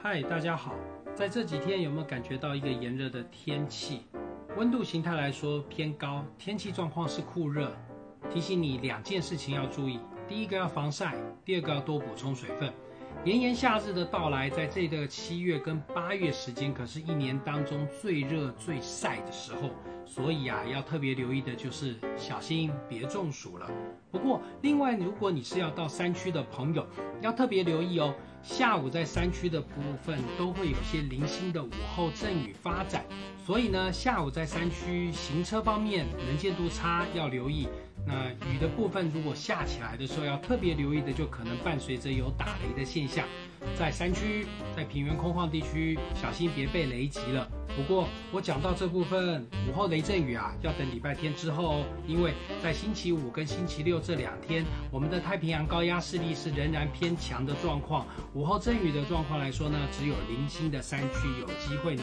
嗨，大家好。在这几天有没有感觉到一个炎热的天气？温度形态来说偏高，天气状况是酷热。提醒你两件事情要注意：第一个要防晒，第二个要多补充水分。炎炎夏日的到来，在这个七月跟八月时间，可是一年当中最热最晒的时候。所以啊，要特别留意的就是小心别中暑了。不过，另外如果你是要到山区的朋友，要特别留意哦。下午在山区的部分都会有些零星的午后阵雨发展，所以呢，下午在山区行车方面能见度差，要留意。那雨的部分如果下起来的时候，要特别留意的就可能伴随着有打雷的现象。在山区，在平原空旷地区，小心别被雷击了。不过我讲到这部分午后雷阵雨啊，要等礼拜天之后哦，因为在星期五跟星期六这两天，我们的太平洋高压势力是仍然偏强的状况。午后阵雨的状况来说呢，只有零星的山区有机会呢。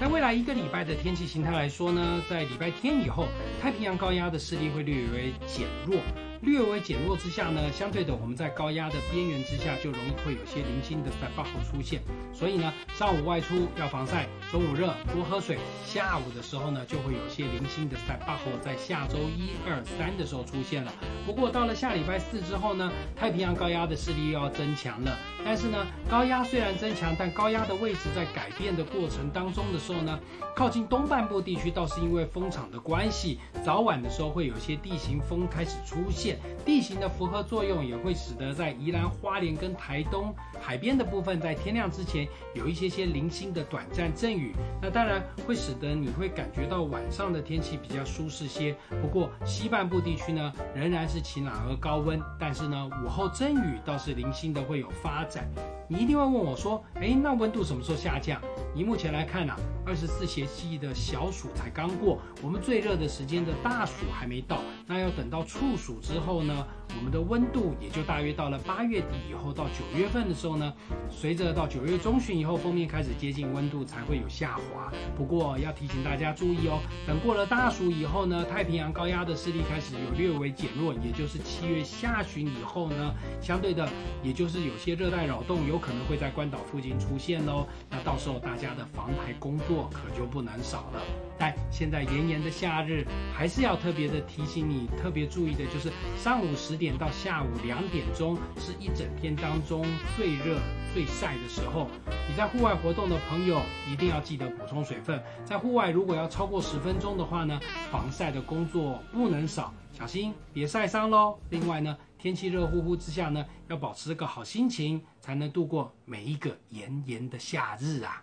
在未来一个礼拜的天气形态来说呢，在礼拜天以后，太平洋高压的势力会略微减弱。略微减弱之下呢，相对的我们在高压的边缘之下，就容易会有些零星的在 buff 出现。所以呢，上午外出要防晒，中午热多喝水，下午的时候呢，就会有些零星的在 buff 在下周一二三的时候出现了。不过到了下礼拜四之后呢，太平洋高压的势力又要增强了。但是呢，高压虽然增强，但高压的位置在改变的过程当中的时候呢，靠近东半部地区倒是因为风场的关系，早晚的时候会有些地形风开始出现。地形的符合作用也会使得在宜兰花莲跟台东海边的部分，在天亮之前有一些些零星的短暂阵雨。那当然会使得你会感觉到晚上的天气比较舒适些。不过西半部地区呢，仍然是晴朗而高温。但是呢，午后阵雨倒是零星的会有发展。你一定会问我说，哎，那温度什么时候下降？以目前来看呢，二十四节气的小暑才刚过，我们最热的时间的大暑还没到，那要等到处暑之后呢？我们的温度也就大约到了八月底以后到九月份的时候呢，随着到九月中旬以后，封面开始接近温度才会有下滑。不过要提醒大家注意哦，等过了大暑以后呢，太平洋高压的势力开始有略微减弱，也就是七月下旬以后呢，相对的，也就是有些热带扰动有可能会在关岛附近出现喽。那到时候大家的防台工作可就不能少了。但现在炎炎的夏日，还是要特别的提醒你，特别注意的就是上午时点到下午两点钟是一整天当中最热最晒的时候。你在户外活动的朋友一定要记得补充水分。在户外如果要超过十分钟的话呢，防晒的工作不能少，小心别晒伤喽。另外呢，天气热乎乎之下呢，要保持个好心情，才能度过每一个炎炎的夏日啊。